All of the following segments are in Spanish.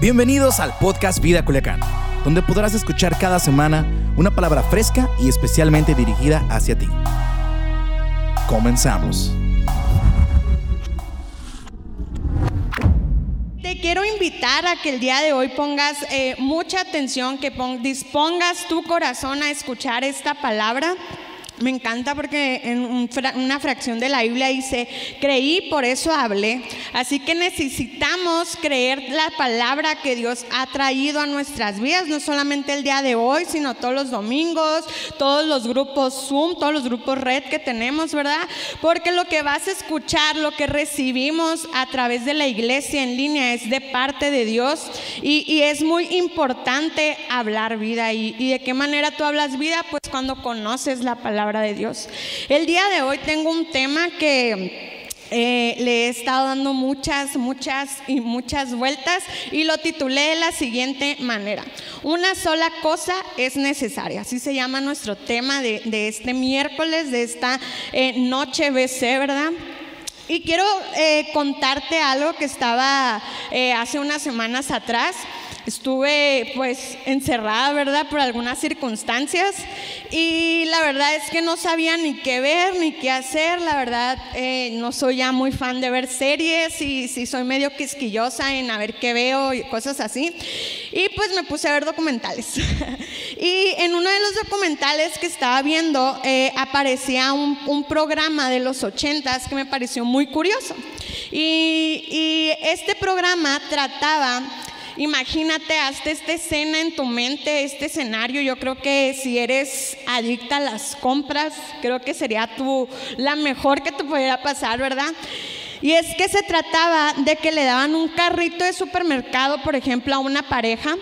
Bienvenidos al podcast Vida Culiacán, donde podrás escuchar cada semana una palabra fresca y especialmente dirigida hacia ti. Comenzamos. Te quiero invitar a que el día de hoy pongas eh, mucha atención, que pon- dispongas tu corazón a escuchar esta palabra. Me encanta porque en una fracción de la Biblia dice, creí, por eso hablé. Así que necesitamos creer la palabra que Dios ha traído a nuestras vidas, no solamente el día de hoy, sino todos los domingos, todos los grupos Zoom, todos los grupos Red que tenemos, ¿verdad? Porque lo que vas a escuchar, lo que recibimos a través de la iglesia en línea es de parte de Dios y, y es muy importante hablar vida. Y, ¿Y de qué manera tú hablas vida? Pues cuando conoces la palabra de Dios. El día de hoy tengo un tema que... eh, le he estado dando muchas, muchas y muchas vueltas y lo titulé de la siguiente manera. Una sola cosa es necesaria. Así se llama nuestro tema de, este miércoles, de esta eh, noche BC, ¿verdad? Y quiero eh, contarte algo que estaba hace unas semanas atrás. Estuve pues encerrada, ¿verdad? Por algunas circunstancias y la verdad es que no sabía ni qué ver ni qué hacer. La verdad eh, no soy ya muy fan de ver series y sí soy medio quisquillosa en a ver qué veo y cosas así. Y pues me puse a ver documentales. y en uno de los documentales que estaba viendo eh, aparecía un, un programa de los ochentas que me pareció muy curioso. Y, y este programa trataba Imagínate, hazte esta escena en tu mente, este escenario. Yo creo que si eres adicta a las compras, creo que sería tu, la mejor que te pudiera pasar, ¿verdad? Y es que se trataba de que le daban un carrito de supermercado, por ejemplo, a una pareja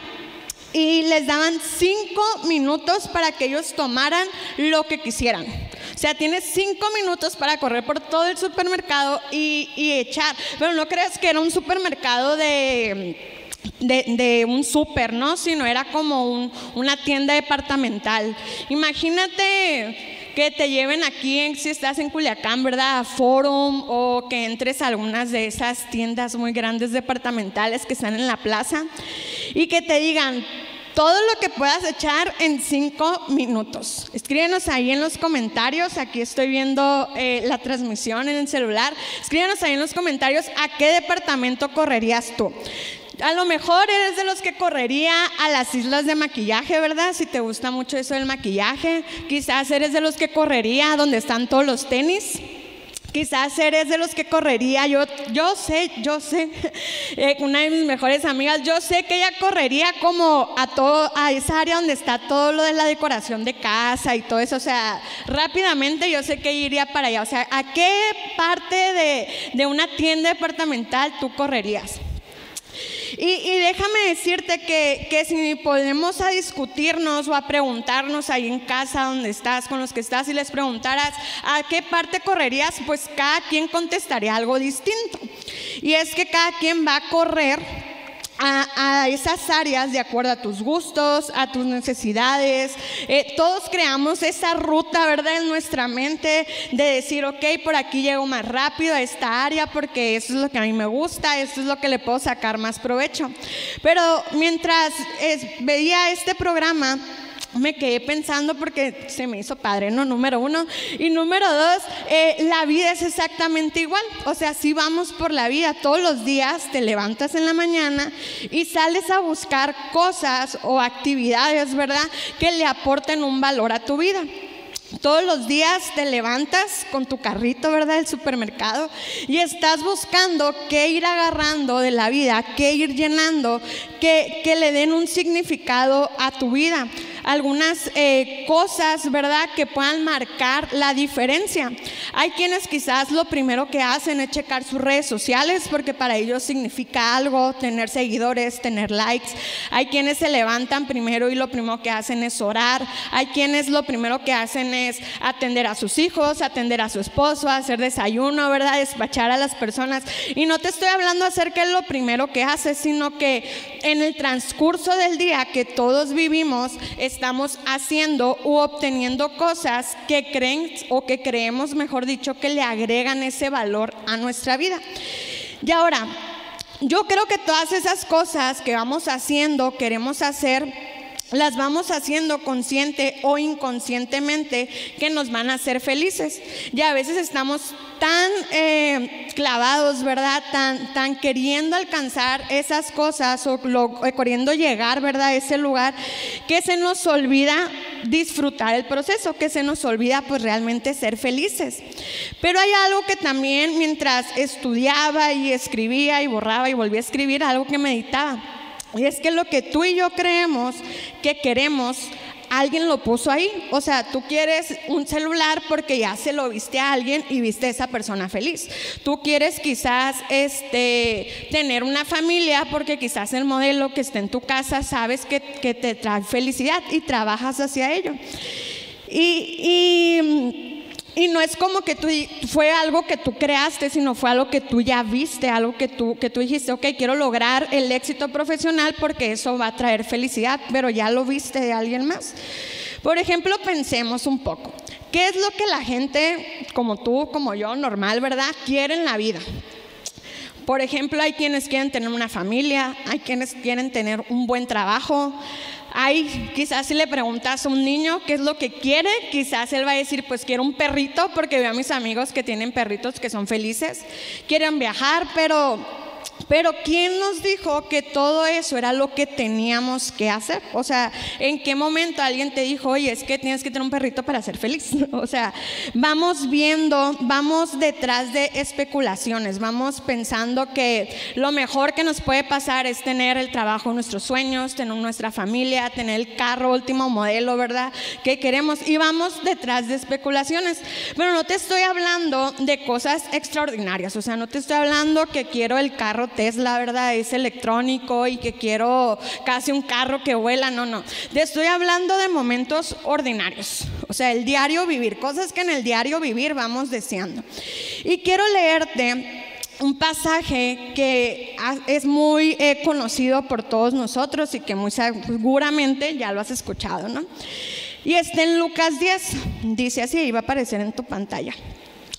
y les daban cinco minutos para que ellos tomaran lo que quisieran. O sea, tienes cinco minutos para correr por todo el supermercado y, y echar. Pero no creas que era un supermercado de de, un súper, ¿no? Sino era como un- una tienda departamental. Imagínate que te lleven aquí, en- si estás en Culiacán, ¿verdad? A Forum o que entres a algunas de esas tiendas muy grandes departamentales que están en la plaza y que te digan, todo lo que puedas echar en cinco minutos. Escríbenos ahí en los comentarios. Aquí estoy viendo eh, la transmisión en el celular. Escríbenos ahí en los comentarios a qué departamento correrías tú. A lo mejor eres de los que correría a las islas de maquillaje, ¿verdad? Si te gusta mucho eso del maquillaje. Quizás eres de los que correría donde están todos los tenis. Quizás eres de los que correría, yo, yo sé, yo sé, eh, una de mis mejores amigas, yo sé que ella correría como a todo, a esa área donde está todo lo de la decoración de casa y todo eso, o sea, rápidamente yo sé que iría para allá, o sea, ¿a qué parte de, de una tienda departamental tú correrías? Y, déjame decirte que, que si podemos a discutirnos o a preguntarnos ahí en casa donde estás, con los que estás, y les preguntaras a qué parte correrías, pues cada quien contestaría algo distinto. Y es que cada quien va a correr a, esas áreas de acuerdo a tus gustos, a tus necesidades. Eh, todos creamos esa ruta, ¿verdad? En nuestra mente de decir, ok, por aquí llego más rápido a esta área porque eso es lo que a mí me gusta, esto es lo que le puedo sacar más provecho. Pero mientras es- veía este programa, me quedé pensando porque se me hizo padre, ¿no? Número uno. Y número dos, eh, la vida es exactamente igual. O sea, si vamos por la vida todos los días, te levantas en la mañana y sales a buscar cosas o actividades, ¿verdad? Que le aporten un valor a tu vida. Todos los días te levantas con tu carrito, ¿verdad? Del supermercado y estás buscando qué ir agarrando de la vida, qué ir llenando, que, que le den un significado a tu vida. Algunas eh, cosas, ¿verdad? Que puedan marcar la diferencia. Hay quienes quizás lo primero que hacen es checar sus redes sociales porque para ellos significa algo, tener seguidores, tener likes. Hay quienes se levantan primero y lo primero que hacen es orar. Hay quienes lo primero que hacen es atender a sus hijos, atender a su esposo, hacer desayuno, ¿verdad? Despachar a las personas. Y no te estoy hablando acerca de lo primero que haces, sino que en el transcurso del día que todos vivimos, estamos haciendo u obteniendo cosas que creen o que creemos, mejor dicho, que le agregan ese valor a nuestra vida. Y ahora, yo creo que todas esas cosas que vamos haciendo, queremos hacer, las vamos haciendo consciente o inconscientemente que nos van a hacer felices. Y a veces estamos tan eh, clavados, ¿verdad? Tan, tan queriendo alcanzar esas cosas o, queriendo llegar, ¿verdad? A ese lugar, que se nos olvida disfrutar el proceso, que se nos olvida pues realmente ser felices. Pero hay algo que también mientras estudiaba y escribía y borraba y volvía a escribir, algo que meditaba y es que lo que tú y yo creemos que queremos, alguien lo puso ahí. O sea, tú quieres un celular porque ya se lo viste a alguien y viste a esa persona feliz. Tú quieres quizás este, tener una familia porque quizás el modelo que está en tu casa sabes que, que te trae felicidad y trabajas hacia ello. y, y y no es como que tú, fue algo que tú creaste, sino fue algo que tú ya viste, algo que tú, que tú dijiste, ok, quiero lograr el éxito profesional porque eso va a traer felicidad, pero ya lo viste de alguien más. Por ejemplo, pensemos un poco, ¿qué es lo que la gente como tú, como yo, normal, ¿verdad?, quiere en la vida. Por ejemplo, hay quienes quieren tener una familia, hay quienes quieren tener un buen trabajo, hay, quizás si le preguntas a un niño qué es lo que quiere, quizás él va a decir, pues quiero un perrito porque veo a mis amigos que tienen perritos que son felices. Quieren viajar, pero pero ¿quién nos dijo que todo eso era lo que teníamos que hacer? O sea, ¿en qué momento alguien te dijo, oye, es que tienes que tener un perrito para ser feliz? O sea, vamos viendo, vamos detrás de especulaciones, vamos pensando que lo mejor que nos puede pasar es tener el trabajo nuestros sueños, tener nuestra familia, tener el carro último modelo, ¿verdad? Que queremos y vamos detrás de especulaciones. Pero no te estoy hablando de cosas extraordinarias, o sea, no te estoy hablando que quiero el carro Tesla, ¿verdad? Es electrónico y que quiero casi un carro que vuela, no, no. Te estoy hablando de momentos ordinarios, o sea, el diario vivir, cosas que en el diario vivir vamos deseando. Y quiero leerte un pasaje que es muy eh, conocido por todos nosotros y que muy seguramente ya lo has escuchado, ¿no? Y está en Lucas 10, dice así, iba a aparecer en tu pantalla.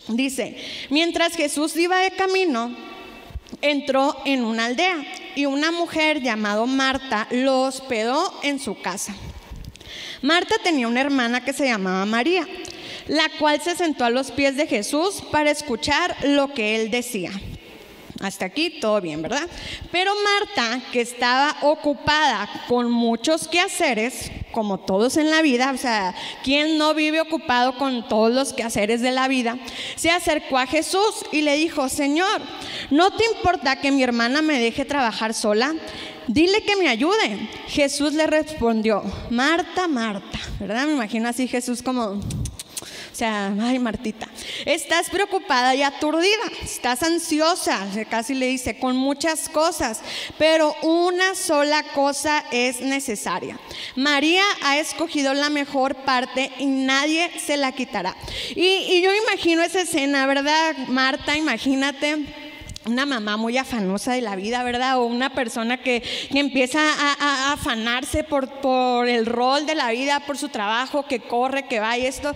Dice, mientras Jesús iba de camino, entró en una aldea y una mujer llamada Marta lo hospedó en su casa. Marta tenía una hermana que se llamaba María, la cual se sentó a los pies de Jesús para escuchar lo que él decía. Hasta aquí todo bien, ¿verdad? Pero Marta, que estaba ocupada con muchos quehaceres, como todos en la vida, o sea, ¿quién no vive ocupado con todos los quehaceres de la vida? Se acercó a Jesús y le dijo, Señor, ¿no te importa que mi hermana me deje trabajar sola? Dile que me ayude. Jesús le respondió, Marta, Marta, ¿verdad? Me imagino así Jesús como o sea, ay Martita, estás preocupada y aturdida, estás ansiosa, casi le dice, con muchas cosas, pero una sola cosa es necesaria. María ha escogido la mejor parte y nadie se la quitará. Y, yo imagino esa escena, ¿verdad? Marta, imagínate una mamá muy afanosa de la vida, ¿verdad? O una persona que, empieza a, afanarse por, por, el rol de la vida, por su trabajo, que corre, que va y esto.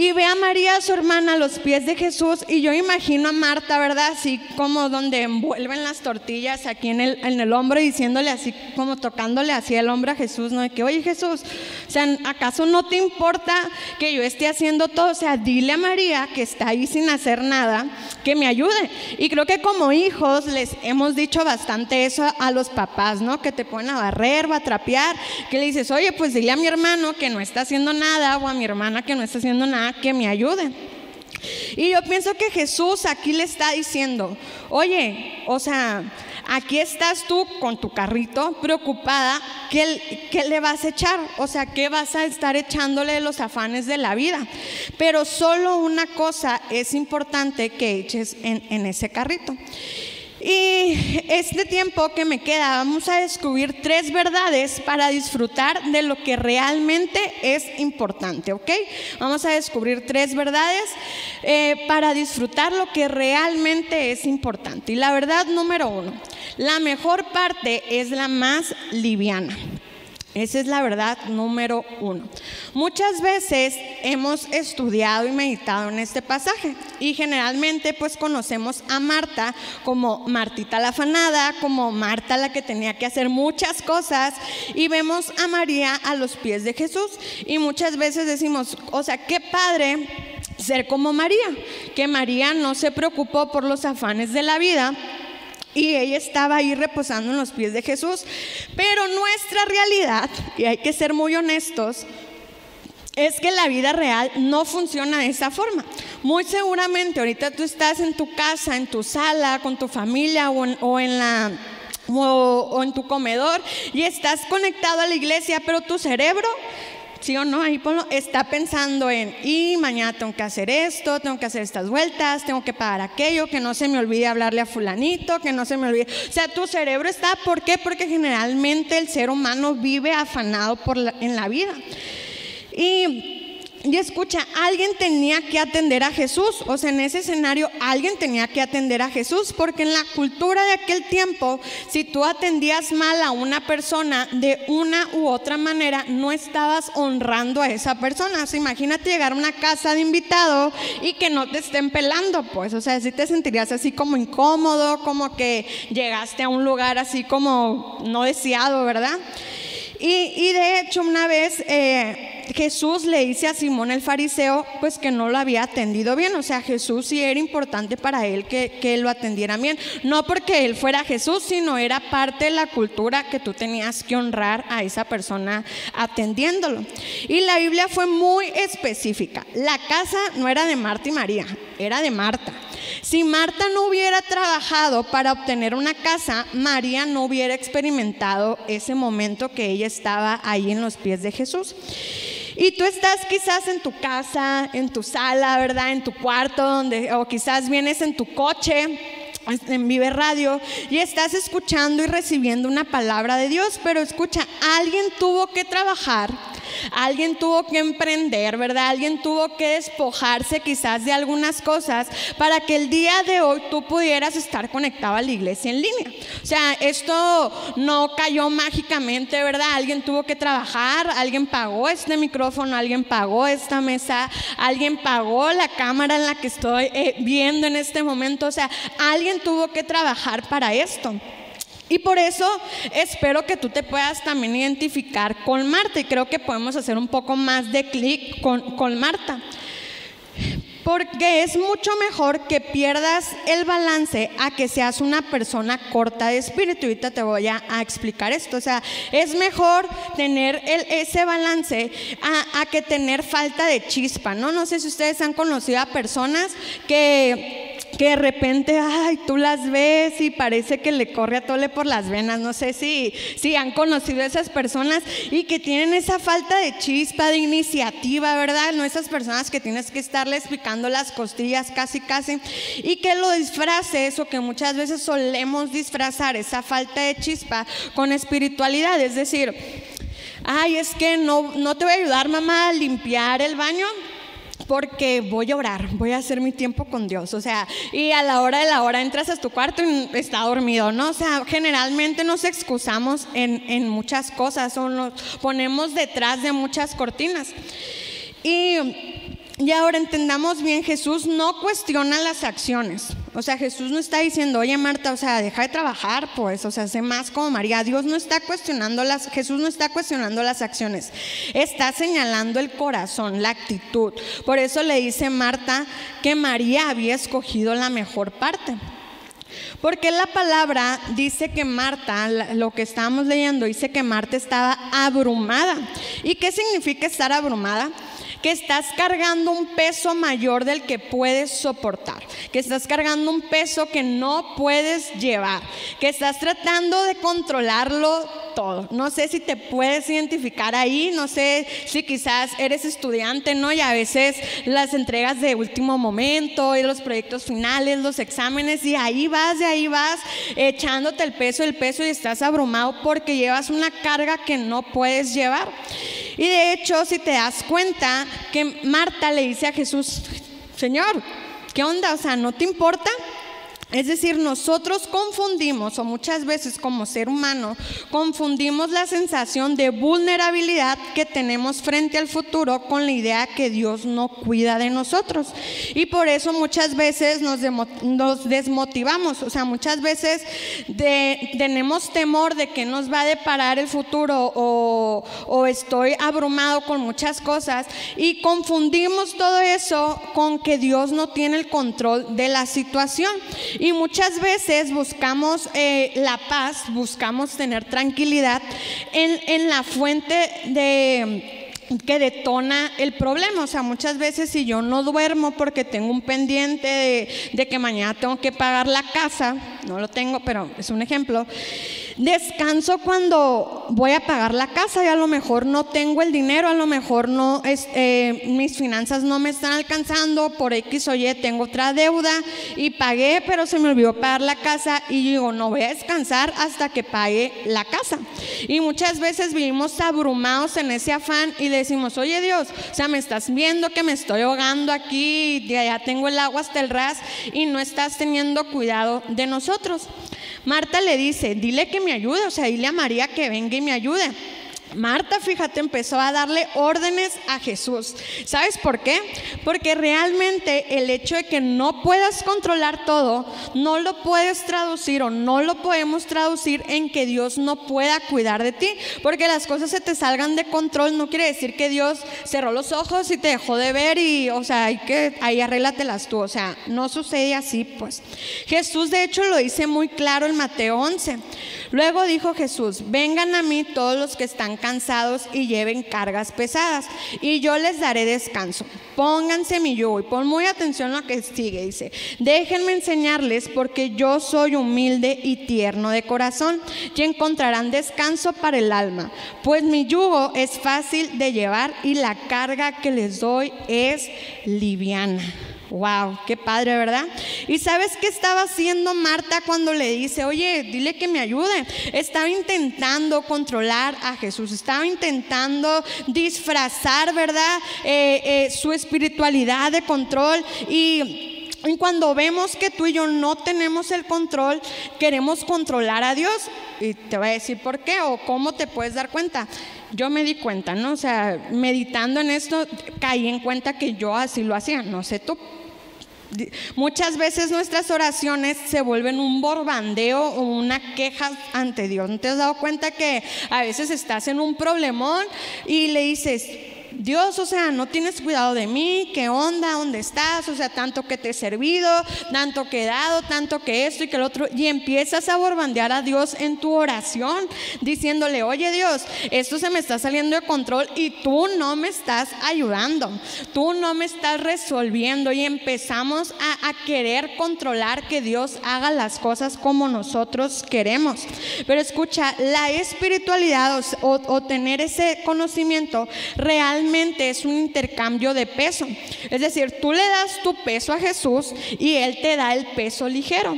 Y ve a María, su hermana, a los pies de Jesús. Y yo imagino a Marta, ¿verdad? Así como donde envuelven las tortillas aquí en el, en el hombro, diciéndole así, como tocándole así el hombro a Jesús, ¿no? De que, oye Jesús, o sea, ¿acaso no te importa que yo esté haciendo todo? O sea, dile a María que está ahí sin hacer nada, que me ayude. Y creo que como hijos les hemos dicho bastante eso a los papás, ¿no? Que te ponen a barrer o a trapear, que le dices, oye, pues dile a mi hermano que no está haciendo nada o a mi hermana que no está haciendo nada que me ayude. Y yo pienso que Jesús aquí le está diciendo, oye, o sea, aquí estás tú con tu carrito preocupada, ¿qué, ¿qué, le vas a echar? O sea, ¿qué vas a estar echándole los afanes de la vida? Pero solo una cosa es importante que eches en, en ese carrito. Y este tiempo que me queda, vamos a descubrir tres verdades para disfrutar de lo que realmente es importante, ¿ok? Vamos a descubrir tres verdades eh, para disfrutar lo que realmente es importante. Y la verdad número uno, la mejor parte es la más liviana. Esa es la verdad número uno. Muchas veces hemos estudiado y meditado en este pasaje y generalmente pues conocemos a Marta como Martita la afanada, como Marta la que tenía que hacer muchas cosas y vemos a María a los pies de Jesús y muchas veces decimos, o sea, qué padre ser como María, que María no se preocupó por los afanes de la vida y ella estaba ahí reposando en los pies de Jesús. Pero nuestra realidad, y hay que ser muy honestos, es que la vida real no funciona de esa forma. Muy seguramente ahorita tú estás en tu casa, en tu sala, con tu familia o en, la... o en tu comedor y estás conectado a la iglesia, pero tu cerebro ¿sí o no? Ahí está pensando en, y mañana tengo que hacer esto, tengo que hacer estas vueltas, tengo que pagar aquello, que no se me olvide hablarle a fulanito, que no se me olvide. O sea, tu cerebro está, ¿por qué? Porque generalmente el ser humano vive afanado en la vida. Y y escucha, alguien tenía que atender a Jesús, o sea, en ese escenario alguien tenía que atender a Jesús, porque en la cultura de aquel tiempo, si tú atendías mal a una persona de una u otra manera, no estabas honrando a esa persona. O sea, imagínate llegar a una casa de invitado y que no te estén pelando, pues, o sea, si te sentirías así como incómodo, como que llegaste a un lugar así como no deseado, ¿verdad? Y, de hecho, una vez... Eh, Jesús le dice a Simón el fariseo, pues que no lo había atendido bien. O sea, Jesús sí era importante para él que, que lo atendiera bien. No porque él fuera Jesús, sino era parte de la cultura que tú tenías que honrar a esa persona atendiéndolo. Y la Biblia fue muy específica. La casa no era de Marta y María, era de Marta. Si Marta no hubiera trabajado para obtener una casa, María no hubiera experimentado ese momento que ella estaba ahí en los pies de Jesús. Y tú estás quizás en tu casa, en tu sala, ¿verdad? En tu cuarto, donde, o quizás vienes en tu coche en Vive Radio y estás escuchando y recibiendo una palabra de Dios, pero escucha, alguien tuvo que trabajar Alguien tuvo que emprender, ¿verdad? Alguien tuvo que despojarse quizás de algunas cosas para que el día de hoy tú pudieras estar conectado a la iglesia en línea. O sea, esto no cayó mágicamente, ¿verdad? Alguien tuvo que trabajar, alguien pagó este micrófono, alguien pagó esta mesa, alguien pagó la cámara en la que estoy eh, viendo en este momento. O sea, alguien tuvo que trabajar para esto. Y por eso espero que tú te puedas también identificar con Marta y creo que podemos hacer un poco más de clic con, Marta. Porque es mucho mejor que pierdas el balance a que seas una persona corta de espíritu. Ahorita te voy a, explicar esto. O sea, es mejor tener ese balance a, a, que tener falta de chispa, ¿no? No sé si ustedes han conocido a personas que que de repente, ay, tú las ves y parece que le corre a tole por las venas. No sé si, si han conocido a esas personas y que tienen esa falta de chispa, de iniciativa, ¿verdad? No esas personas que tienes que estarles picando las costillas casi, casi. Y que lo disfraces o que muchas veces solemos disfrazar esa falta de chispa con espiritualidad. Es decir, ay, es que no, no te voy a ayudar, mamá, a limpiar el baño porque voy a orar, voy a hacer mi tiempo con Dios. O sea, y a la hora de la hora entras a tu cuarto y está dormido, ¿no? O sea, generalmente nos excusamos en, en muchas cosas o nos ponemos detrás de muchas cortinas. Y y ahora entendamos bien, Jesús no cuestiona las acciones. O sea, Jesús no está diciendo, oye Marta, o sea, deja de trabajar, pues, o sea, sé más como María. Dios no está cuestionando las, Jesús no está cuestionando las acciones. Está señalando el corazón, la actitud. Por eso le dice Marta que María había escogido la mejor parte. Porque la palabra dice que Marta, lo que estábamos leyendo, dice que Marta estaba abrumada. ¿Y qué significa estar abrumada? Que estás cargando un peso mayor del que puedes soportar, que estás cargando un peso que no puedes llevar, que estás tratando de controlarlo No sé si te puedes identificar ahí, no sé si quizás eres estudiante, ¿no? Y a veces las entregas de último momento y los proyectos finales, los exámenes, y ahí vas, y ahí vas echándote el peso, el peso y estás abrumado porque llevas una carga que no puedes llevar. Y de hecho, si te das cuenta que Marta le dice a Jesús, Señor, ¿qué onda? O sea, ¿no te importa? Es decir, nosotros confundimos, o muchas veces como ser humano, confundimos la sensación de vulnerabilidad que tenemos frente al futuro con la idea que Dios no cuida de nosotros. Y por eso muchas veces nos, desmotivamos, o sea, muchas veces tenemos temor de que nos va a deparar el futuro o, o estoy abrumado con muchas cosas y confundimos todo eso con que Dios no tiene el control de la situación. Y muchas veces buscamos eh, la paz, buscamos tener tranquilidad en, en la fuente de que detona el problema. O sea, muchas veces si yo no duermo porque tengo un pendiente de, de, que mañana tengo que pagar la casa, no lo tengo, pero es un ejemplo, descanso cuando voy a pagar la casa y a lo mejor no tengo el dinero, a lo mejor no eh, mis finanzas no me están alcanzando, por X o Y tengo otra deuda y pagué, pero se me olvidó pagar la casa y digo, no voy a descansar hasta que pague la casa. Y muchas veces vivimos abrumados en ese afán y decimos, oye Dios, o sea, me estás viendo que me estoy ahogando aquí, ya tengo el agua hasta el ras y no estás teniendo cuidado de nosotros. Marta le dice, dile que me ayude, o sea, dile a María que venga y me ayude. Marta, fíjate, empezó a darle órdenes a Jesús. ¿Sabes por qué? Porque realmente el hecho de que no puedas controlar todo, no lo puedes traducir o no lo podemos traducir en que Dios no pueda cuidar de ti. Porque las cosas se te salgan de control no quiere decir que Dios cerró los ojos y te dejó de ver y, o sea, hay que, ahí arréglatelas tú. O sea, no sucede así, pues. Jesús, de hecho, lo dice muy claro en Mateo 11. Luego dijo Jesús, vengan a mí todos los que están cansados y lleven cargas pesadas, y yo les daré descanso. Pónganse mi yugo y pon muy atención a lo que sigue. Dice, déjenme enseñarles porque yo soy humilde y tierno de corazón y encontrarán descanso para el alma, pues mi yugo es fácil de llevar y la carga que les doy es liviana. Wow, qué padre, ¿verdad? Y sabes qué estaba haciendo Marta cuando le dice, oye, dile que me ayude. Estaba intentando controlar a Jesús, estaba intentando disfrazar, ¿verdad? Eh, eh, su espiritualidad de control y y cuando vemos que tú y yo no tenemos el control, queremos controlar a Dios. Y te voy a decir por qué o cómo te puedes dar cuenta. Yo me di cuenta, ¿no? O sea, meditando en esto, caí en cuenta que yo así lo hacía. No sé tú, Muchas veces nuestras oraciones se vuelven un borbandeo o una queja ante Dios. ¿No te has dado cuenta que a veces estás en un problemón y le dices, Dios, o sea, no tienes cuidado de mí, qué onda, dónde estás, o sea, tanto que te he servido, tanto que he dado, tanto que esto y que el otro, y empiezas a borbandear a Dios en tu oración, diciéndole, oye Dios, esto se me está saliendo de control y tú no me estás ayudando, tú no me estás resolviendo y empezamos a, querer controlar que Dios haga las cosas como nosotros queremos. Pero escucha, la espiritualidad o tener ese conocimiento es un intercambio de peso. Es decir, tú le das tu peso a Jesús y Él te da el peso ligero.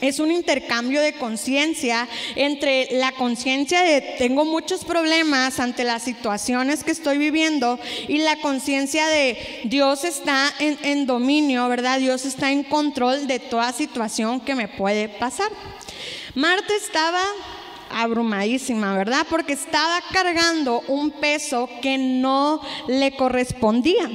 Es un intercambio de conciencia entre la conciencia de tengo muchos problemas ante las situaciones que estoy viviendo y la conciencia de Dios está en, en, dominio, ¿verdad? Dios está en control de toda situación que me puede pasar. Marta estaba abrumadísima, ¿verdad? Porque estaba cargando un peso que no le correspondía.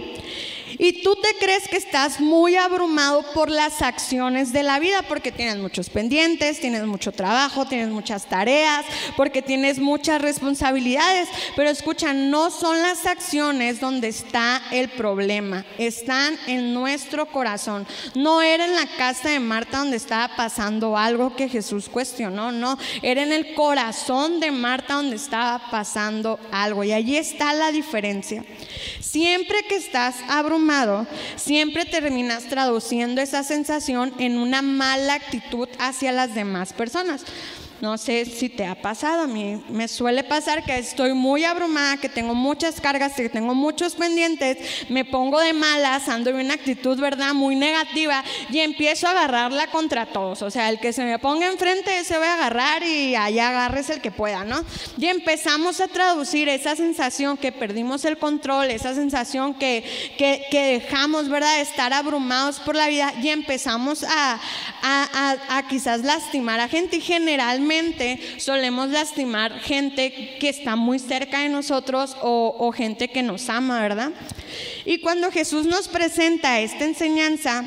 Y tú te crees que estás muy abrumado por las acciones de la vida, porque tienes muchos pendientes, tienes mucho trabajo, tienes muchas tareas, porque tienes muchas responsabilidades. Pero escucha, no son las acciones donde está el problema, están en nuestro corazón. No era en la casa de Marta donde estaba pasando algo que Jesús cuestionó, no, era en el corazón de Marta donde estaba pasando algo. Y allí está la diferencia. Siempre que estás abrumado, siempre terminas traduciendo esa sensación en una mala actitud hacia las demás personas. No sé si te ha pasado, a mí me suele pasar que estoy muy abrumada, que tengo muchas cargas, que tengo muchos pendientes, me pongo de malas, ando en una actitud, ¿verdad?, muy negativa y empiezo a agarrarla contra todos. O sea, el que se me ponga enfrente se va a agarrar y allá agarres el que pueda, ¿no? Y empezamos a traducir esa sensación que perdimos el control, esa sensación que, que, dejamos, ¿verdad?, de estar abrumados por la vida y empezamos a, a, a, quizás lastimar a gente y generalmente solemos lastimar gente que está muy cerca de nosotros o, gente que nos ama, ¿verdad? Y cuando Jesús nos presenta esta enseñanza,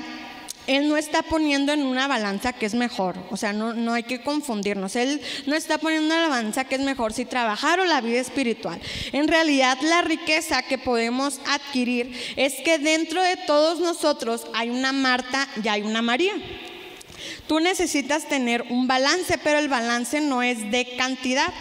él no está poniendo en una balanza que es mejor, o sea, no, no, hay que confundirnos. Él no está poniendo en una balanza que es mejor si trabajar o la vida espiritual. En realidad, la riqueza que podemos adquirir es que dentro de todos nosotros hay una Marta y hay una María. Tú necesitas tener un balance, pero el balance no es de cantidad,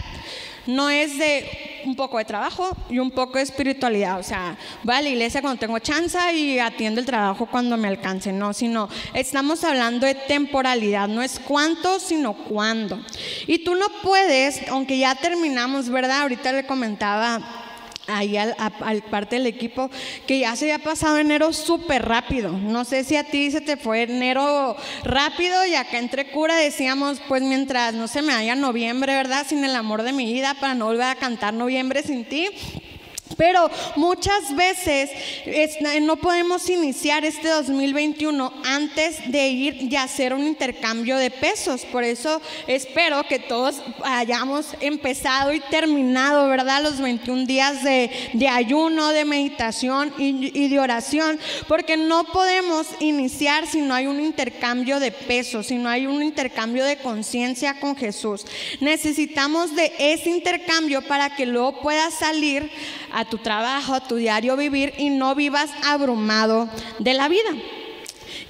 no es de un poco de trabajo y un poco de espiritualidad. O sea, voy a la iglesia cuando tengo chance y atiendo el trabajo cuando me alcance. No, sino estamos hablando de temporalidad. No es cuánto, sino cuándo. Y tú no puedes, aunque ya terminamos, ¿verdad? Ahorita le comentaba ahí al, parte del equipo que ya se había pasado enero súper rápido. No sé si a ti se te fue enero rápido y acá entre cura decíamos, pues mientras no se me vaya noviembre, ¿verdad? Sin el amor de mi vida para no volver a cantar noviembre sin ti. Pero muchas veces no podemos iniciar este 2021 antes de ir y hacer un intercambio de pesos. Por eso espero que todos hayamos empezado y terminado, ¿verdad? Los 21 días de, ayuno, de meditación y, de oración. Porque no podemos iniciar si no hay un intercambio de pesos, si no hay un intercambio de conciencia con Jesús. Necesitamos de ese intercambio para que luego pueda salir a tu trabajo, a tu diario vivir y no vivas abrumado de la vida.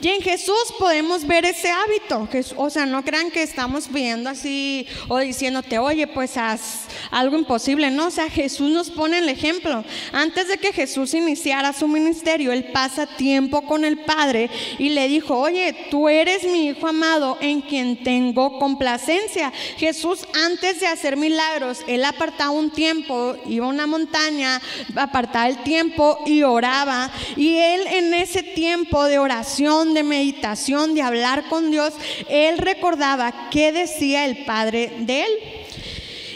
Y en Jesús podemos ver ese hábito. o sea, no crean que estamos viendo así o diciéndote, oye, pues haz algo imposible. No, o sea, Jesús nos pone el ejemplo. Antes de que Jesús iniciara su ministerio, él pasa tiempo con el Padre y le dijo, oye, tú eres mi hijo amado en quien tengo complacencia. Jesús, antes de hacer milagros, él apartaba un tiempo, iba a una montaña, apartaba el tiempo y oraba. Y él en ese tiempo de oración, de meditación, de hablar con Dios, él recordaba qué decía el Padre de él.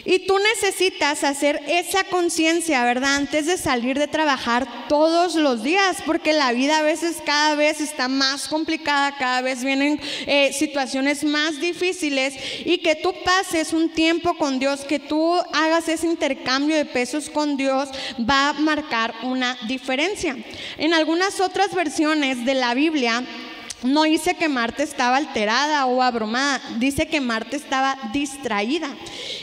Y tú necesitas hacer esa conciencia, ¿verdad? Antes de salir de trabajar todos los días, porque la vida a veces cada vez está más complicada, cada vez vienen eh, situaciones más difíciles y que tú pases un tiempo con Dios, que tú hagas ese intercambio de pesos con Dios, va a marcar una diferencia. En algunas otras versiones de la Biblia, no dice que Marta estaba alterada o abrumada, dice que Marta estaba distraída.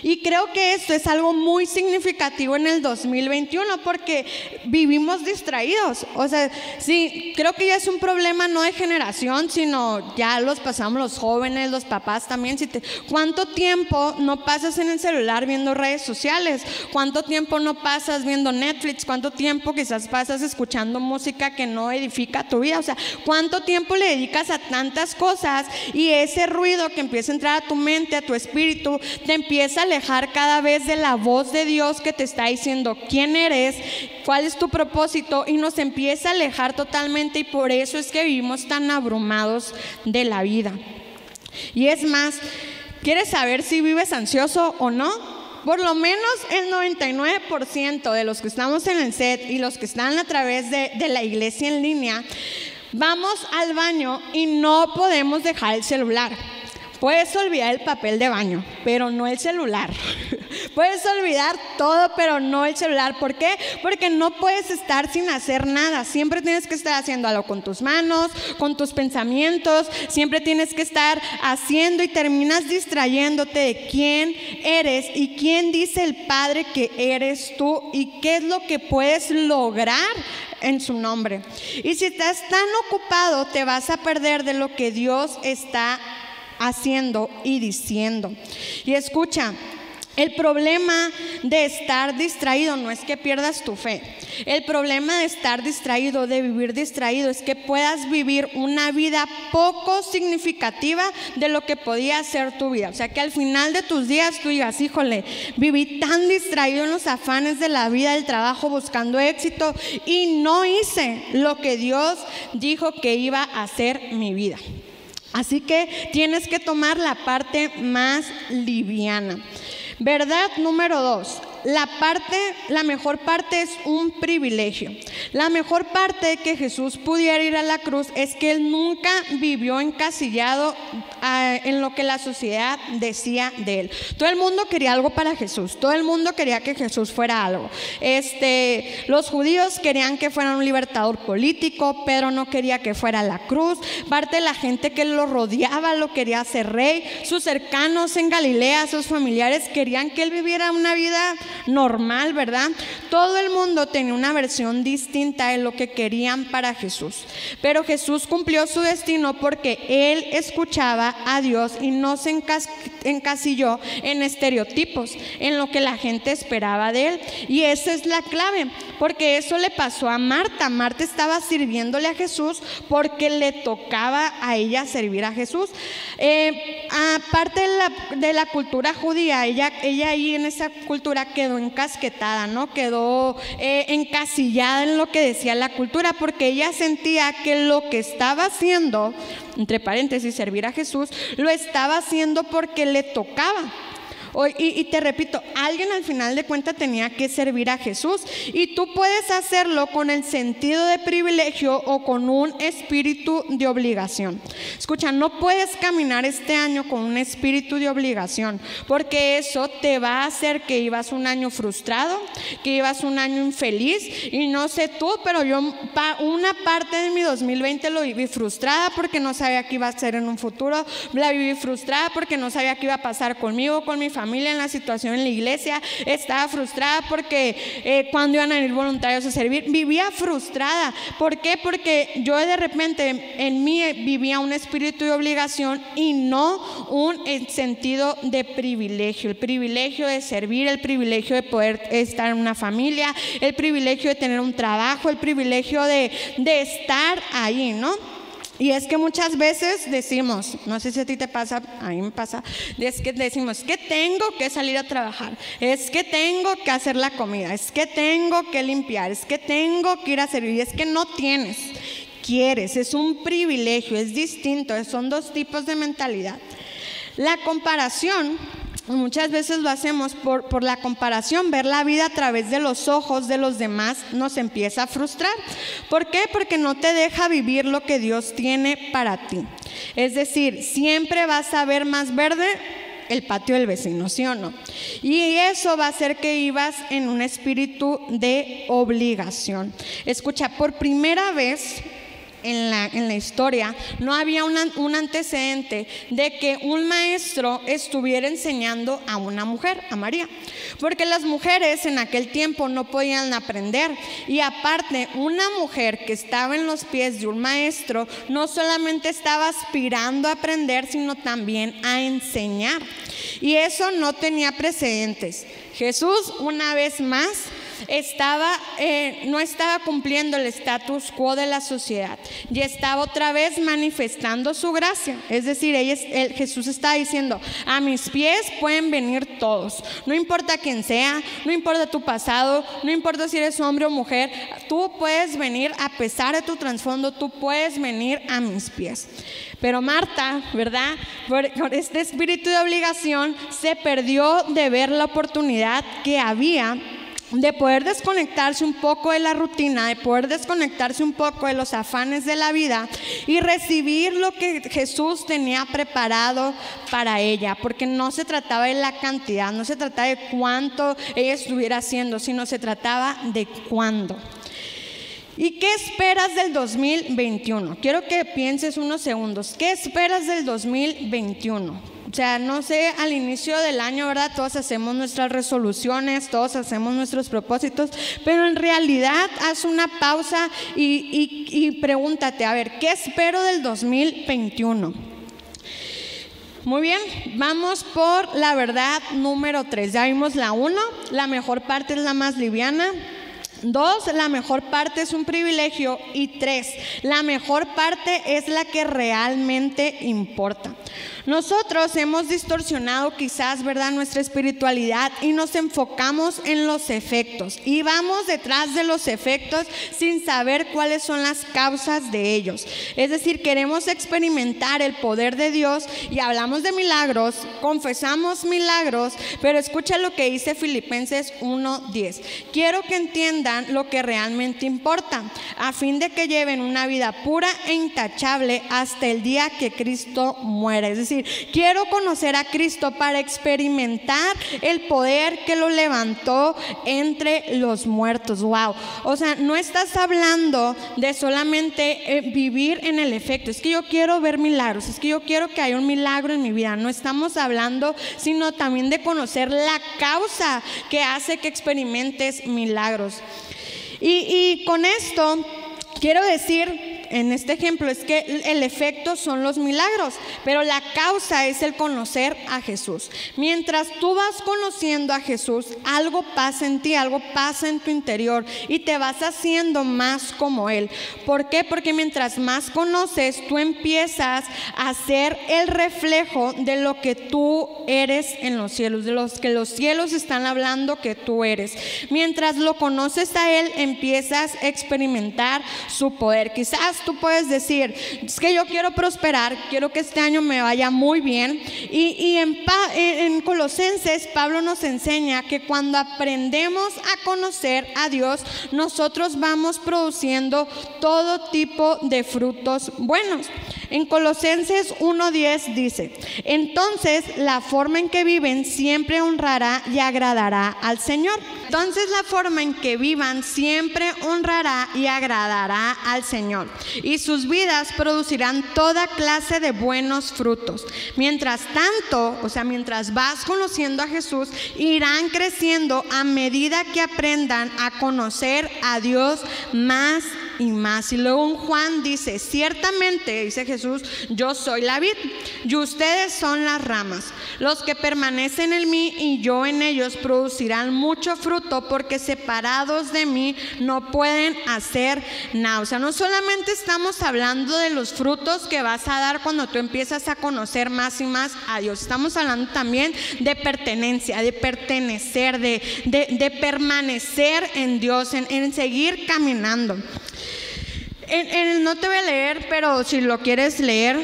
Y creo que esto es algo muy significativo en el 2021 porque vivimos distraídos. O sea, sí, creo que ya es un problema no de generación, sino ya los pasamos los jóvenes, los papás también. ¿Cuánto tiempo no pasas en el celular viendo redes sociales? ¿Cuánto tiempo no pasas viendo Netflix? ¿Cuánto tiempo quizás pasas escuchando música que no edifica tu vida? O sea, ¿cuánto tiempo le a tantas cosas y ese ruido que empieza a entrar a tu mente, a tu espíritu, te empieza a alejar cada vez de la voz de Dios que te está diciendo quién eres, cuál es tu propósito y nos empieza a alejar totalmente y por eso es que vivimos tan abrumados de la vida. Y es más, ¿quieres saber si vives ansioso o no? por lo menos el 99% de los que estamos en el set y los que están a través de, de, la iglesia en línea, Vamos al baño y no podemos dejar el celular. Puedes olvidar el papel de baño, pero no el celular. Puedes olvidar todo, pero no el celular. ¿Por qué? Porque no puedes estar sin hacer nada. Siempre tienes que estar haciendo algo con tus manos, con tus pensamientos. Siempre tienes que estar haciendo y terminas distrayéndote de quién eres y quién dice el Padre que eres tú y qué es lo que puedes lograr en su nombre. Y si estás tan ocupado, te vas a perder de lo que Dios está haciendo y diciendo. Y escucha, El problema de estar distraído no es que pierdas tu fe. El problema de estar distraído, de vivir distraído, es que puedas vivir una vida poco significativa de lo que podía ser tu vida. O sea, que al final de tus días tú digas, híjole, viví tan distraído en los afanes de la vida, del trabajo, buscando éxito y no hice lo que Dios dijo que iba a hacer mi vida. Así que tienes que tomar la parte más liviana. Verdad número dos, la parte, la mejor parte es un privilegio. La mejor parte de que Jesús pudiera ir a la cruz es que él nunca vivió encasillado ah, en lo que la sociedad decía de él. Todo el mundo quería algo para Jesús. Todo el mundo quería que Jesús fuera algo. Este, los judíos querían que fuera un libertador político. Pedro no quería que fuera la cruz. Parte de la gente que lo rodeaba lo quería ser rey. Sus cercanos en Galilea, sus familiares querían que él viviera una vida normal, ¿verdad? Todo el mundo tenía una versión distinta de lo que querían para Jesús. Pero Jesús cumplió su destino porque él escuchaba a Dios y no se encasilló en estereotipos, en lo que la gente esperaba de él. Y esa es la clave, porque eso le pasó a Marta. Marta estaba sirviéndole a Jesús porque le tocaba a ella servir a Jesús. Eh, aparte de la, de la cultura judía, ella, ella ahí en esa cultura quedó encasquetada, ¿no? Quedó eh, encasillada en lo que decía la cultura, porque ella sentía que lo que estaba haciendo, entre paréntesis, servir a Jesús, lo estaba haciendo porque le tocaba. Y, y, te repito, alguien al final de cuentas tenía que servir a Jesús. Y tú puedes hacerlo con el sentido de privilegio o con un espíritu de obligación. Escucha, no puedes caminar este año con un espíritu de obligación porque eso te va a hacer que ibas un año frustrado, que ibas un año infeliz. Y no sé tú, pero yo una parte de mi 2020 lo viví frustrada porque no sabía qué iba a ser en un futuro, la viví frustrada porque no sabía qué iba a pasar conmigo, con mi familia familia, en la situación en la iglesia, estaba frustrada porque eh, cuando iban a ir voluntarios a servir, vivía frustrada. ¿Por qué? Porque yo de repente en mí vivía un espíritu de obligación y no un sentido de privilegio, el privilegio de servir, el privilegio de poder estar en una familia, el privilegio de tener un trabajo, el privilegio de, de estar ahí, ¿no? Y es que muchas veces decimos, no sé si a ti te pasa, a mí me pasa, es que decimos que tengo que salir a trabajar, es que tengo que hacer la comida, es que tengo que limpiar, es que tengo que ir a servir, es que no tienes, quieres, es un privilegio, es distinto, son dos tipos de mentalidad. La comparación Muchas veces lo hacemos por, por, la comparación, ver la vida a través de los ojos de los demás nos empieza a frustrar. ¿Por qué? Porque no te deja vivir lo que Dios tiene para ti. Es decir, siempre vas a ver más verde el patio del vecino, ¿sí o no? Y eso va a hacer que ibas en un espíritu de obligación. Escucha, por primera vez en la, historia, no había un antecedente de que un maestro estuviera enseñando a una mujer, a María. Porque las mujeres en aquel tiempo no podían aprender. Y aparte, una mujer que estaba en los pies de un maestro no solamente estaba aspirando a aprender, sino también a enseñar. Y eso no tenía precedentes. Jesús, una vez más, eh, no estaba cumpliendo el status quo de la sociedad y estaba otra vez manifestando su gracia. Es decir, Jesús está diciendo, a mis pies pueden venir todos, no importa quién sea, no importa tu pasado, no importa si eres hombre o mujer, tú puedes venir a pesar de tu trasfondo, tú puedes venir a mis pies. Pero Marta, ¿verdad? por, este espíritu de obligación se perdió de ver la oportunidad que había de poder desconectarse un poco de la rutina, de poder desconectarse un poco de los afanes de la vida y recibir lo que Jesús tenía preparado para ella, porque no se trataba de la cantidad, no se trataba de cuánto ella estuviera haciendo, sino se trataba de cuándo. ¿Y qué esperas del 2021? Quiero que pienses unos segundos. ¿Qué esperas del 2021? O sea, no sé, al inicio del año, ¿verdad? Todos hacemos nuestras resoluciones, todos hacemos nuestros propósitos, pero en realidad haz una pausa y, pregúntate, a ver, ¿qué espero del 2021? Muy bien, vamos por la verdad número tres. Ya vimos la uno, la mejor parte es la más liviana. Dos, la mejor parte es un privilegio. Y tres, la mejor parte es la que realmente importa. Nosotros hemos distorsionado quizás, ¿verdad?, nuestra espiritualidad y nos enfocamos en los efectos y vamos detrás de los efectos sin saber cuáles son las causas de ellos. Es decir, queremos experimentar el poder de Dios y hablamos de milagros, confesamos milagros, pero escucha lo que dice Filipenses 1:10. Quiero que entiendan lo que realmente importa, a fin de que lleven una vida pura e intachable hasta el día que Cristo muera. Es decir, quiero conocer a Cristo para experimentar el poder que lo levantó entre los muertos. Wow. O sea, no estás hablando de solamente eh, vivir en el efecto. Es que yo quiero ver milagros. Es que yo quiero que haya un milagro en mi vida. No estamos hablando, sino también de conocer la causa que hace que experimentes milagros. Y, y con esto quiero decir en este ejemplo es que el efecto son los milagros, pero la causa es el conocer a Jesús. Mientras tú vas conociendo a Jesús, algo pasa en ti, algo pasa en tu interior y te vas haciendo más como Él. ¿Por qué? Porque mientras más conoces, tú empiezas a ser el reflejo de lo que tú eres en los cielos, de los que los cielos están hablando que tú eres. Mientras lo conoces a Él, empiezas a experimentar su poder. Quizás tú puedes decir, es que yo quiero prosperar, quiero que este año me vaya muy bien. Y, en, en Colosenses, Pablo nos enseña que cuando aprendemos a conocer a Dios, nosotros vamos produciendo todo tipo de frutos buenos. En Colosenses 1.10 dice, entonces la forma en que viven siempre honrará y agradará al Señor. Entonces la forma en que vivan siempre honrará y agradará al Señor y sus vidas producirán toda clase de buenos frutos. Mientras tanto, o sea, mientras vas conociendo a Jesús, irán creciendo a medida que aprendan a conocer a Dios más y más. Y luego Juan dice, ciertamente, dice Jesús, yo soy la vid y ustedes son las ramas. Los que permanecen en mí y yo en ellos producirán mucho fruto porque separados de mí no pueden hacer nada. O sea, no solamente estamos hablando de los frutos que vas a dar cuando tú empiezas a conocer más y más a Dios. Estamos hablando también de pertenencia, de pertenecer, de, de, permanecer en Dios, en, en seguir caminando. No te voy a leer, pero si lo quieres leer,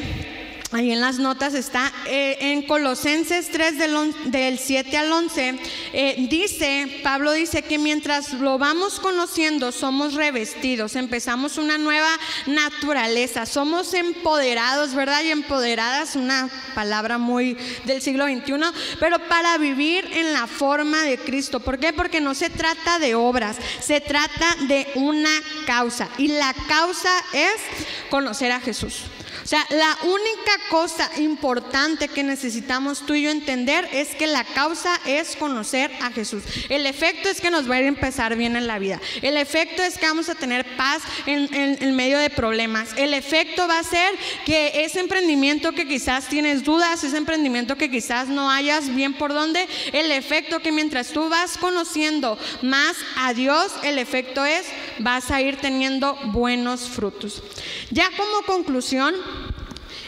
Ahí en las notas está, eh, en Colosenses 3 del, 7 al 11, eh, dice, Pablo dice que mientras lo vamos conociendo, somos revestidos, empezamos una nueva naturaleza, somos empoderados, ¿verdad? Y empoderadas, una palabra muy del siglo XXI, pero para vivir en la forma de Cristo. ¿Por qué? Porque no se trata de obras, se trata de una causa. Y la causa es conocer a Jesús. O sea, la única cosa importante que necesitamos tú y yo entender es que la causa es conocer a Jesús. El efecto es que nos va a empezar bien en la vida. El efecto es que vamos a tener paz en, en medio de problemas. El efecto va a ser que ese emprendimiento que quizás tienes dudas, ese emprendimiento que quizás no hayas bien por dónde, el efecto que mientras tú vas conociendo más a Dios, el efecto es vas a ir teniendo buenos frutos. Ya como conclusión,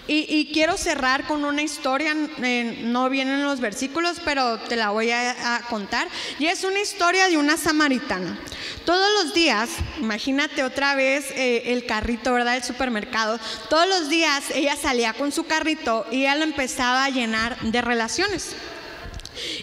y, quiero cerrar con una historia, eh, no viene en los versículos, pero te la voy a, contar. Y es una historia de una samaritana. Todos los días, imagínate otra vez eh, el carrito, ¿verdad? Del supermercado. Todos los días ella salía con su carrito y ella lo empezaba a llenar de relaciones.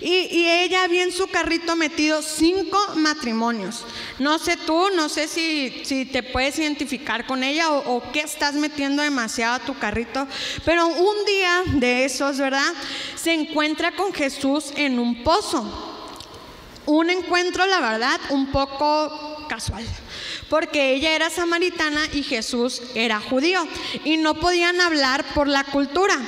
Y, ella había en su carrito metido cinco matrimonios. No sé tú, no sé si, si te puedes identificar con ella o, o qué estás metiendo demasiado a tu carrito. Pero un día de esos, ¿verdad? Se encuentra con Jesús en un pozo. Un encuentro, la verdad, un poco casual porque ella era samaritana y Jesús era judío y no podían hablar por la cultura.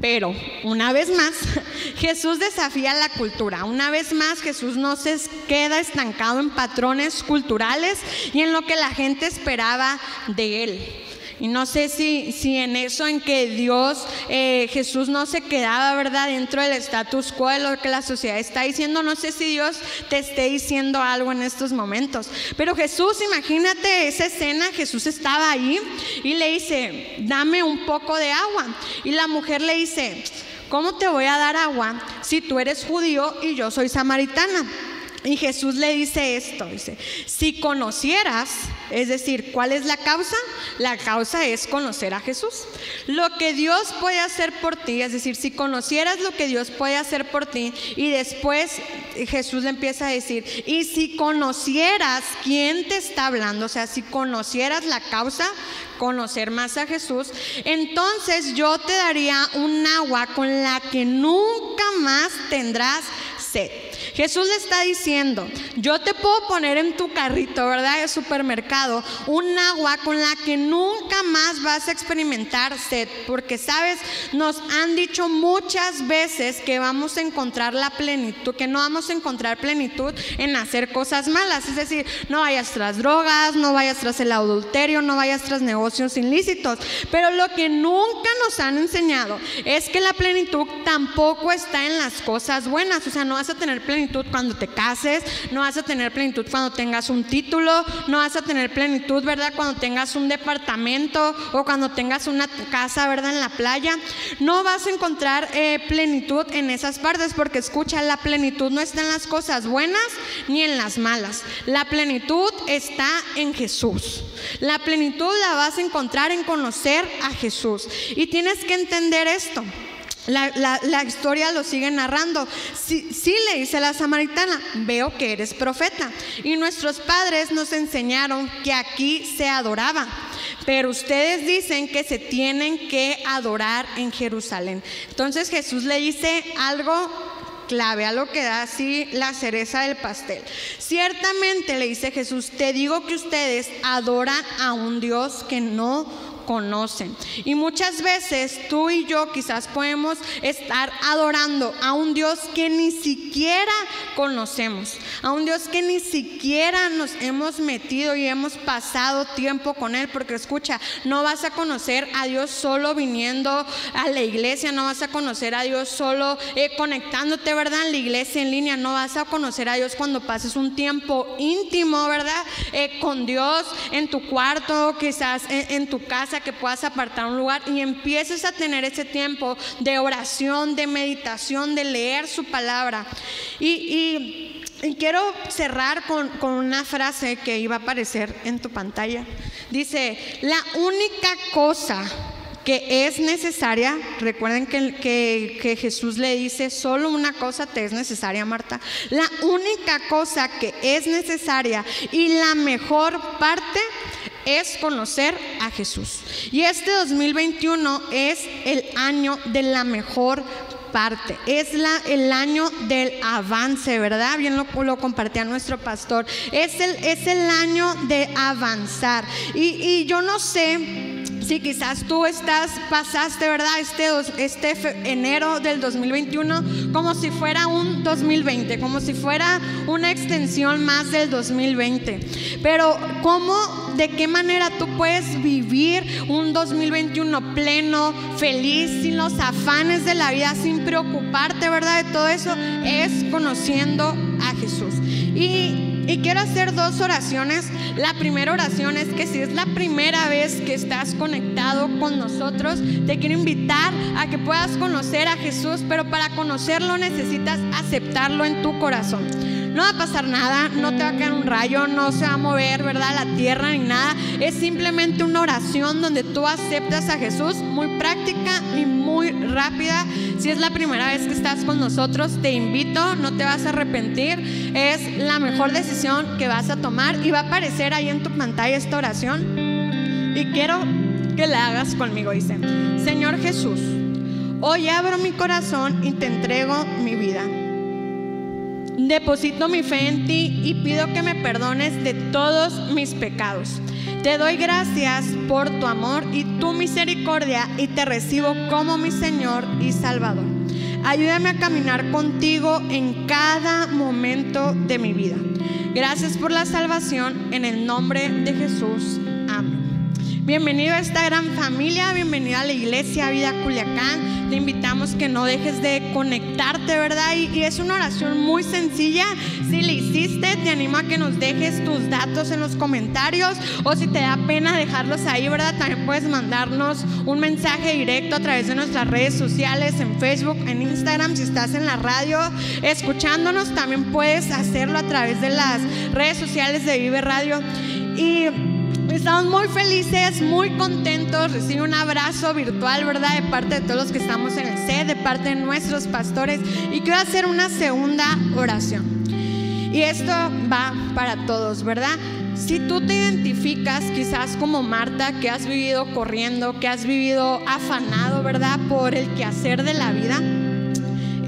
Pero una vez más, Jesús desafía la cultura. Una vez más, Jesús no se queda estancado en patrones culturales y en lo que la gente esperaba de él. Y no sé si, si en eso en que Dios, eh, Jesús no se quedaba, ¿verdad? Dentro del status quo de lo que la sociedad está diciendo. No sé si Dios te esté diciendo algo en estos momentos. Pero Jesús, imagínate esa escena, Jesús estaba ahí y le dice, dame un poco de agua. Y la mujer le dice, ¿cómo te voy a dar agua si tú eres judío y yo soy samaritana? Y Jesús le dice esto, dice, si conocieras, es decir, ¿cuál es la causa? La causa es conocer a Jesús. Lo que Dios puede hacer por ti, es decir, si conocieras lo que Dios puede hacer por ti y después Jesús le empieza a decir, y si conocieras quién te está hablando, o sea, si conocieras la causa, conocer más a Jesús, entonces yo te daría un agua con la que nunca más tendrás sed. Jesús le está diciendo, yo te puedo poner en tu carrito, ¿verdad? De supermercado, un agua con la que nunca más vas a experimentar sed, porque sabes, nos han dicho muchas veces que vamos a encontrar la plenitud, que no vamos a encontrar plenitud en hacer cosas malas, es decir, no vayas tras drogas, no vayas tras el adulterio, no vayas tras negocios ilícitos, pero lo que nunca nos han enseñado es que la plenitud tampoco está en las cosas buenas, o sea, no vas a tener plenitud cuando te cases, no vas a tener plenitud cuando tengas un título, no vas a tener plenitud, ¿verdad? Cuando tengas un departamento o cuando tengas una casa, ¿verdad? En la playa. No vas a encontrar eh, plenitud en esas partes porque escucha, la plenitud no está en las cosas buenas ni en las malas. La plenitud está en Jesús. La plenitud la vas a encontrar en conocer a Jesús. Y tienes que entender esto. La, historia lo sigue narrando. Sí, le dice la samaritana, veo que eres profeta. Y nuestros padres nos enseñaron que aquí se adoraba. Pero ustedes dicen que se tienen que adorar en Jerusalén. Entonces Jesús le dice algo clave, algo que da así la cereza del pastel. Ciertamente le dice Jesús, te digo que ustedes adoran a un Dios que no conocen. Y muchas veces tú y yo quizás podemos estar adorando a un Dios que ni siquiera conocemos, a un Dios que ni siquiera nos hemos metido y hemos pasado tiempo con Él, porque escucha, no vas a conocer a Dios solo viniendo a la iglesia, no vas a conocer a Dios solo eh, conectándote, ¿verdad? En la iglesia en línea, no vas a conocer a Dios cuando pases un tiempo íntimo, ¿verdad? Eh, con Dios en tu cuarto, quizás en tu casa que puedas apartar un lugar y empieces a tener ese tiempo de oración, de meditación, de leer su palabra. Y, quiero cerrar con, una frase que iba a aparecer en tu pantalla. Dice, la única cosa que es necesaria, recuerden que, que, Jesús le dice, solo una cosa te es necesaria, Marta. La única cosa que es necesaria y la mejor parte es conocer a Jesús. Y este 2021 es el año de la mejor parte. Es la, el año del avance, ¿verdad? Bien lo, lo compartía nuestro pastor. Es el, es el año de avanzar. Y, y yo no sé si quizás tú estás, pasaste, ¿verdad? Este, este enero del 2021 como si fuera un 2020, como si fuera una extensión más del 2020. Pero ¿cómo, de qué manera tú puedes vivir un 2021 pleno, feliz, sin los afanes de la vida, sin preocuparte, ¿verdad? De todo eso, es conociendo a Jesús. Y y quiero hacer dos oraciones. La primera oración es que si es la primera vez que estás conectado con nosotros, te quiero invitar a que puedas conocer a Jesús, pero para conocerlo necesitas aceptarlo en tu corazón. No va a pasar nada, no te va a caer un rayo, no se va a mover, ¿verdad? La tierra ni nada. Es simplemente una oración donde tú aceptas a Jesús, muy práctica y muy rápida. Si es la primera vez que estás con nosotros, te invito, no te vas a arrepentir. Es la mejor decisión que vas a tomar y va a aparecer ahí en tu pantalla esta oración. Y quiero que la hagas conmigo. Dice, Señor Jesús, hoy abro mi corazón y te entrego mi vida. Deposito mi fe en ti y pido que me perdones de todos mis pecados. Te doy gracias por tu amor y tu misericordia y te recibo como mi Señor y Salvador. Ayúdame a caminar contigo en cada momento de mi vida. Gracias por la salvación en el nombre de Jesús. Bienvenido a esta gran familia, bienvenido a la iglesia Vida Culiacán. Te invitamos que no dejes de conectarte, ¿verdad? Y, y, es una oración muy sencilla. Si le hiciste, te animo a que nos dejes tus datos en los comentarios o si te da pena dejarlos ahí, ¿verdad? También puedes mandarnos un mensaje directo a través de nuestras redes sociales, en Facebook, en Instagram. Si estás en la radio escuchándonos, también puedes hacerlo a través de las redes sociales de Vive Radio. Y Estamos muy felices, muy contentos. Recibe un abrazo virtual, ¿verdad? De parte de todos los que estamos en el set, de parte de nuestros pastores. Y quiero hacer una segunda oración. Y esto va para todos, ¿verdad? Si tú te identificas quizás como Marta, que has vivido corriendo, que has vivido afanado, ¿verdad? Por el quehacer de la vida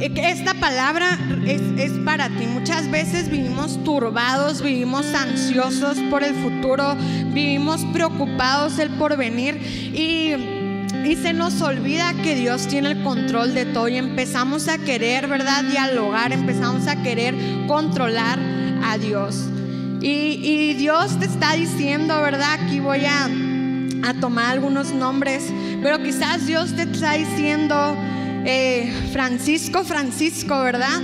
esta palabra es, para ti. Muchas veces vivimos turbados, vivimos ansiosos por el futuro, vivimos preocupados el porvenir y, se nos olvida que Dios tiene el control de todo y empezamos a querer, ¿verdad? Dialogar, empezamos a querer controlar a Dios. Y, Dios te está diciendo, ¿verdad? Aquí voy a tomar algunos nombres, pero quizás Dios te está diciendo eh, Francisco, Francisco, ¿verdad?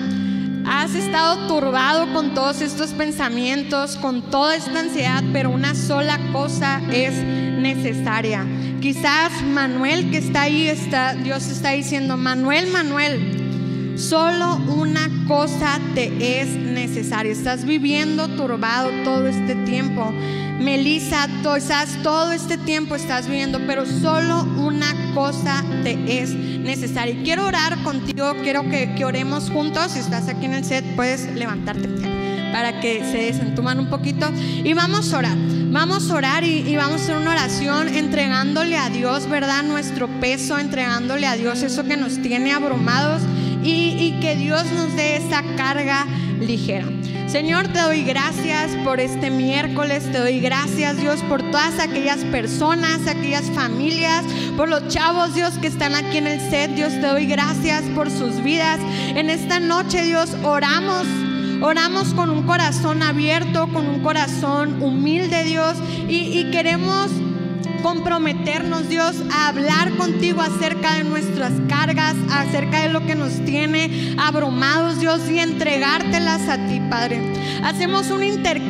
Has estado turbado con todos estos pensamientos, con toda esta ansiedad, pero una sola cosa es necesaria. Quizás Manuel que está ahí, está, Dios está diciendo, Manuel, Manuel, solo una cosa te es necesaria. Estás viviendo turbado todo este tiempo. Melissa, quizás todo este tiempo estás viviendo, pero solo una cosa te es necesaria. quiero orar contigo, quiero que, oremos juntos. Si estás aquí en el set, puedes levantarte para que se desentuman un poquito. Y vamos a orar. Vamos a orar y, vamos a hacer una oración entregándole a Dios, ¿verdad? Nuestro peso, entregándole a Dios eso que nos tiene abrumados y, que Dios nos dé esa carga ligera. Señor, te doy gracias por este miércoles, te doy gracias Dios por todas aquellas personas, aquellas familias, por los chavos Dios que están aquí en el set, Dios, te doy gracias por sus vidas. En esta noche Dios, oramos. Oramos con un corazón abierto, con un corazón humilde, Dios, y queremos comprometernos, Dios, a hablar contigo acerca de nuestras cargas, acerca de lo que nos tiene abrumados, Dios, y entregártelas a ti, Padre. Hacemos un intercambio,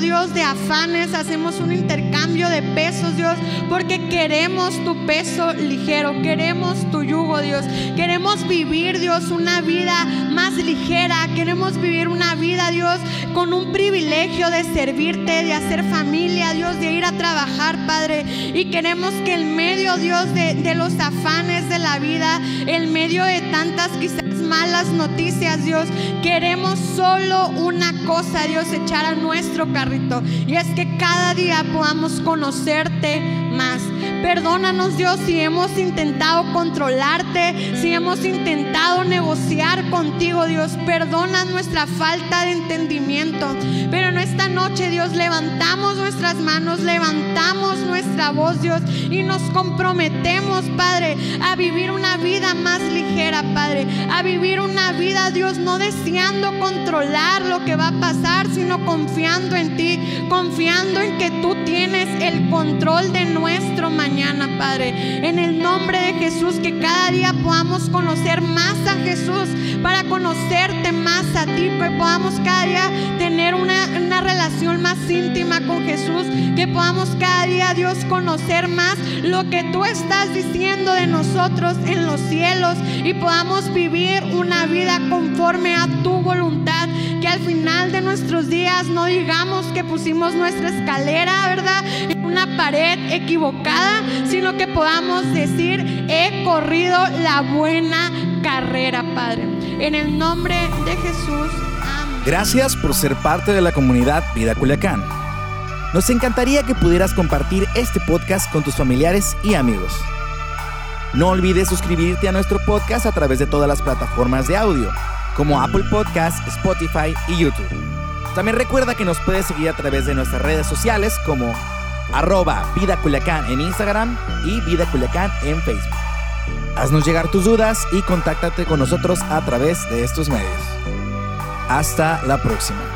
Dios, de afanes, hacemos un intercambio de pesos, Dios, porque queremos tu peso ligero, queremos tu yugo, Dios. Queremos vivir, Dios, una vida más ligera, queremos vivir una vida, Dios, con un privilegio de servirte, de hacer familia, Dios, de ir a trabajar, Padre. Y queremos que en medio, Dios, de, los afanes de la vida, en medio de tantas quizás malas noticias, Dios, queremos solo una cosa, Dios, echar a nuestro carrito. Y es que cada día podamos conocerte más. Perdónanos, Dios, si hemos intentado controlarte, si hemos intentado negociar contigo, Dios. Perdona nuestra falta de entendimiento. Pero en esta noche, Dios, levantamos nuestras manos, levantamos nuestra voz, Dios, y nos comprometemos, Padre, a vivir una vida más ligera, Padre, a vivir una vida, Dios, no deseando controlar lo que va a pasar, sino confiando en ti, confiando en que tú tienes el control de nuestro mañana, Padre. En el nombre de Jesús, que cada día podamos conocer más a Jesús, para conocerte más a ti, que podamos cada día tener una, una relación más íntima con Jesús, que podamos cada día, Dios, conocer más lo que tú estás diciendo de nosotros en los cielos y podamos vivir una vida conforme a tu voluntad. Que al final de nuestros días no digamos que pusimos nuestra escalera, ¿verdad? En una pared equivocada, sino que podamos decir, he corrido la buena carrera, Padre. En el nombre de Jesús. Amén. Gracias por ser parte de la comunidad Vida Culiacán. Nos encantaría que pudieras compartir este podcast con tus familiares y amigos. No olvides suscribirte a nuestro podcast a través de todas las plataformas de audio, como Apple Podcast, Spotify y YouTube. También recuerda que nos puedes seguir a través de nuestras redes sociales como arroba Vida Culiacán en Instagram y Vida Culiacán en Facebook. Haznos llegar tus dudas y contáctate con nosotros a través de estos medios. Hasta la próxima.